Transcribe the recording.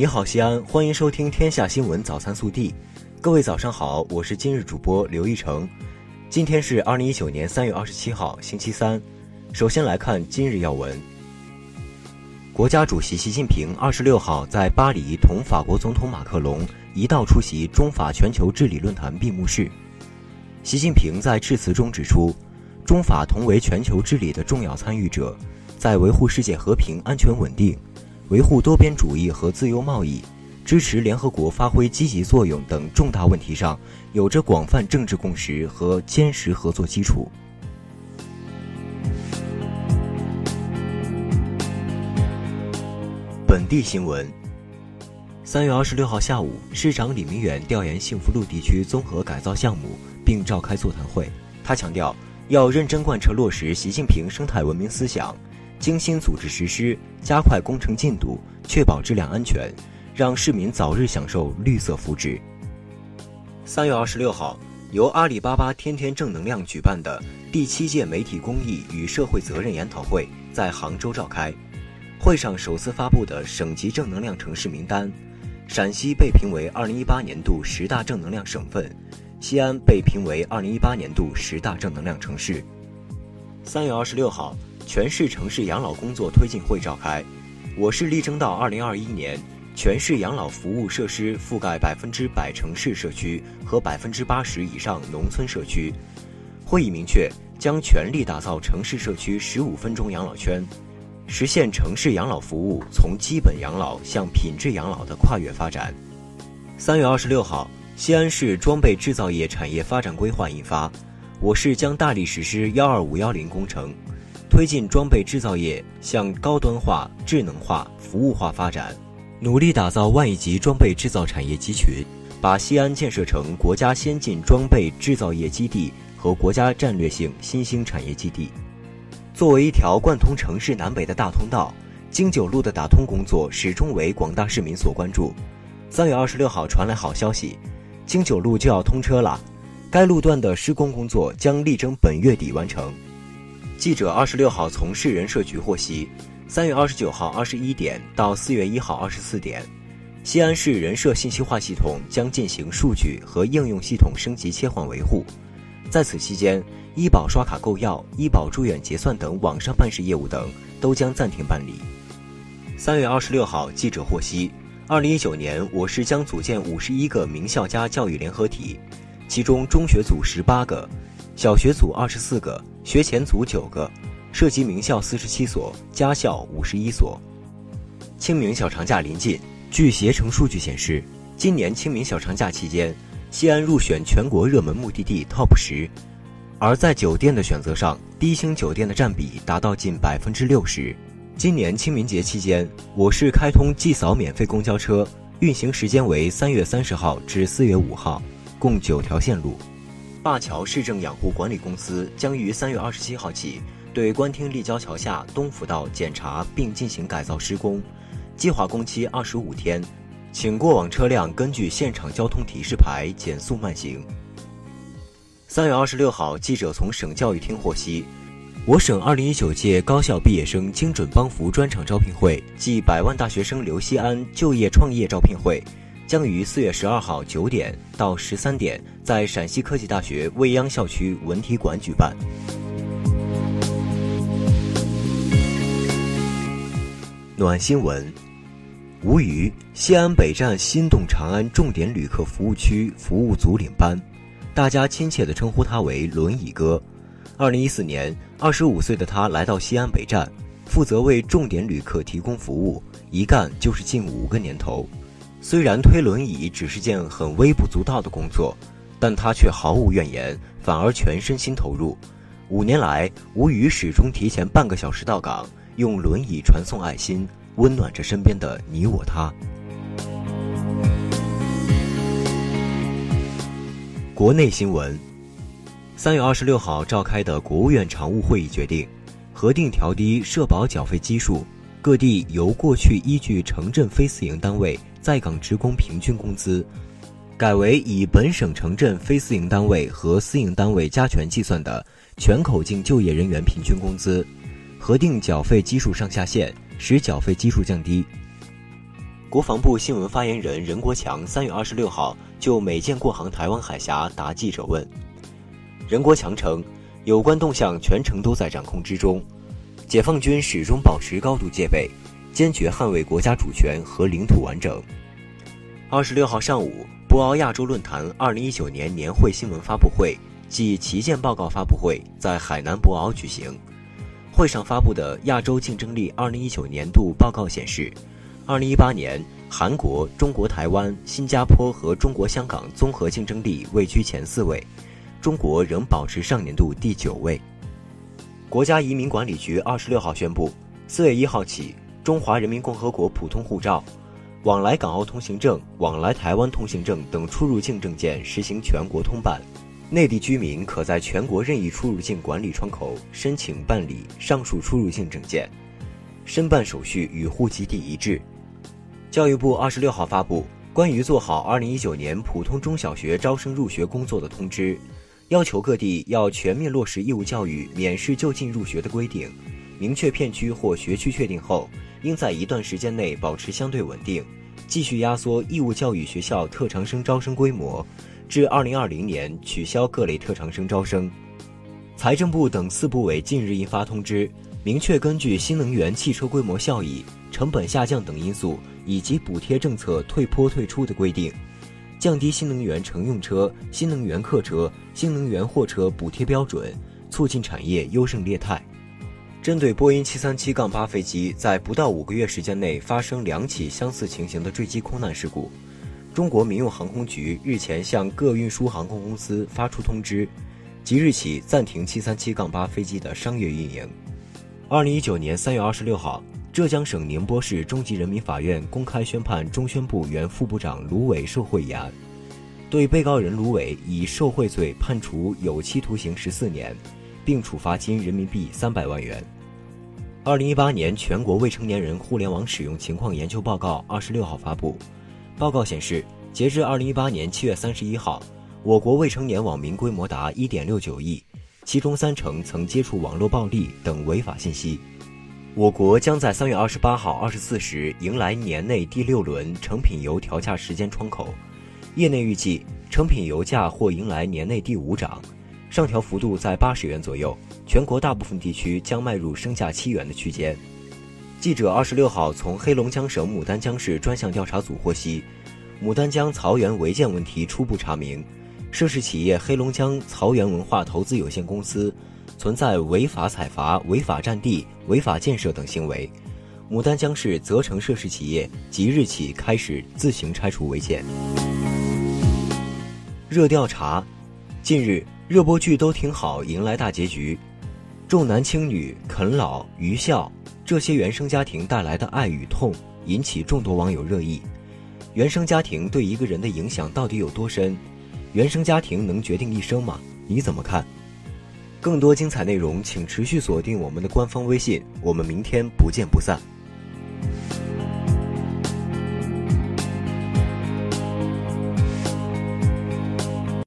你好，西安，欢迎收听《天下新闻早餐速递》。各位早上好，我是今日主播刘一成。今天是二零一九年三月二十七号，星期三。首先来看今日要闻。国家主席习近平二十六号在巴黎同法国总统马克龙一道出席中法全球治理论坛闭幕式。习近平在致辞中指出，中法同为全球治理的重要参与者，在维护世界和平、安全、稳定。维护多边主义和自由贸易，支持联合国发挥积极作用等重大问题上，有着广泛政治共识和坚实合作基础。本地新闻：三月二十六号下午，市长李明远调研幸福路地区综合改造项目，并召开座谈会。他强调，要认真贯彻落实习近平生态文明思想。精心组织实施，加快工程进度，确保质量安全，让市民早日享受绿色福祉。三月二十六号，由阿里巴巴天天正能量举办的第七届媒体公益与社会责任研讨会在杭州召开。会上首次发布的省级正能量城市名单，陕西被评为二零一八年度十大正能量省份，西安被评为二零一八年度十大正能量城市。三月二十六号。全市城市养老工作推进会召开，我市力争到二零二一年，全市养老服务设施覆盖百分之百城市社区和百分之八十以上农村社区。会议明确，将全力打造城市社区十五分钟养老圈，实现城市养老服务从基本养老向品质养老的跨越发展。三月二十六号，西安市装备制造业产业发展规划印发，我市将大力实施“幺二五幺零”工程。推进装备制造业向高端化、智能化、服务化发展，努力打造万亿级装备制造产业集群，把西安建设成国家先进装备制造业基地和国家战略性新兴产业基地。作为一条贯通城市南北的大通道，京九路的打通工作始终为广大市民所关注。三月二十六号传来好消息，京九路就要通车了，该路段的施工工作将力争本月底完成。记者二十六号从市人社局获悉，三月二十九号二十一点到四月一号二十四点，西安市人社信息化系统将进行数据和应用系统升级切换维护。在此期间，医保刷卡购药、医保住院结算等网上办事业务等都将暂停办理。三月二十六号，记者获悉，二零一九年我市将组建五十一个名校加教育联合体，其中中学组十八个。小学组二十四个，学前组九个，涉及名校四十七所，家校五十一所。清明小长假临近，据携程数据显示，今年清明小长假期间，西安入选全国热门目的地 TOP 十。而在酒店的选择上，低星酒店的占比达到近百分之六十。今年清明节期间，我市开通即扫免费公交车，运行时间为三月三十号至四月五号，共九条线路。灞桥市政养护管理公司将于三月二十七号起对官厅立交桥下东辅道检查并进行改造施工，计划工期二十五天，请过往车辆根据现场交通提示牌减速慢行。三月二十六号，记者从省教育厅获悉，我省二零一九届高校毕业生精准帮扶专场招聘会暨百万大学生留西安就业创业招聘会。将于四月十二号九点到十三点，在陕西科技大学未央校区文体馆举办。暖新闻：无语，西安北站心动长安重点旅客服务区服务组领班，大家亲切地称呼他为“轮椅哥”。二零一四年，二十五岁的他来到西安北站，负责为重点旅客提供服务，一干就是近五个年头。虽然推轮椅只是件很微不足道的工作，但他却毫无怨言，反而全身心投入。五年来，吴宇始终提前半个小时到岗，用轮椅传送爱心，温暖着身边的你我他。国内新闻：三月二十六号召开的国务院常务会议决定，核定调低社保缴费基数，各地由过去依据城镇非私营单位。在岗职工平均工资，改为以本省城镇非私营单位和私营单位加权计算的全口径就业人员平均工资，核定缴费基数上下限，使缴费基数降低。国防部新闻发言人任国强三月二十六号就美舰过航台湾海峡答记者问。任国强称，有关动向全程都在掌控之中，解放军始终保持高度戒备，坚决捍卫国家主权和领土完整。二十六号上午，博鳌亚洲论坛二零一九年年会新闻发布会暨旗舰报告发布会在海南博鳌举行。会上发布的亚洲竞争力二零一九年度报告显示。二零一八年，韩国、中国台湾、新加坡和中国香港综合竞争力位居前四位，中国仍保持上年度第九位。国家移民管理局二十六号宣布，四月一号起，中华人民共和国普通护照、往来港澳通行证、往来台湾通行证等出入境证件实行全国通办，内地居民可在全国任意出入境管理窗口申请办理上述出入境证件，申办手续与户籍地一致。教育部二十六号发布关于做好二零一九年普通中小学招生入学工作的通知，要求各地要全面落实义务教育免试就近入学的规定，明确片区或学区确定后，应在一段时间内保持相对稳定，继续压缩义务教育学校特长生招生规模，至二零二零年取消各类特长生招生。财政部等四部委近日印发通知，明确根据新能源汽车规模效益、成本下降等因素。以及补贴政策退坡退出的规定，降低新能源乘用车、新能源客车、新能源货车补贴标准，促进产业优胜劣汰。针对波音737-8飞机在不到五个月时间内发生两起相似情形的坠机空难事故，中国民用航空局日前向各运输航空公司发出通知，即日起暂停737-8飞机的商业运营。二零一九年三月二十六号。浙江省宁波市中级人民法院公开宣判中宣部原副部长卢伟受贿一案，对被告人卢伟以受贿罪判处有期徒刑十四年，并处罚金人民币三百万元。二零一八年全国未成年人互联网使用情况研究报告二十六号发布，报告显示，截至二零一八年七月三十一号，我国未成年网民规模达一点六九亿，其中三成曾接触网络暴力等违法信息。我国将在三月二十八号二十四时迎来年内第六轮成品油调价时间窗口，业内预计成品油价或迎来年内第五涨，上调幅度在八十元左右，全国大部分地区将迈入升价七元的区间。记者二十六号从黑龙江省牡丹江市专项调查组获悉，牡丹江曹源违建问题初步查明，涉事企业黑龙江曹源文化投资有限公司。存在违法采伐、违法占地、违法建设等行为，牡丹江市责成涉事企业即日起开始自行拆除违建。热调查，近日热播剧都挺好，迎来大结局，重男轻女、啃老、愚孝这些原生家庭带来的爱与痛，引起众多网友热议。原生家庭对一个人的影响到底有多深？原生家庭能决定一生吗？你怎么看？更多精彩内容，请持续锁定我们的官方微信。我们明天不见不散。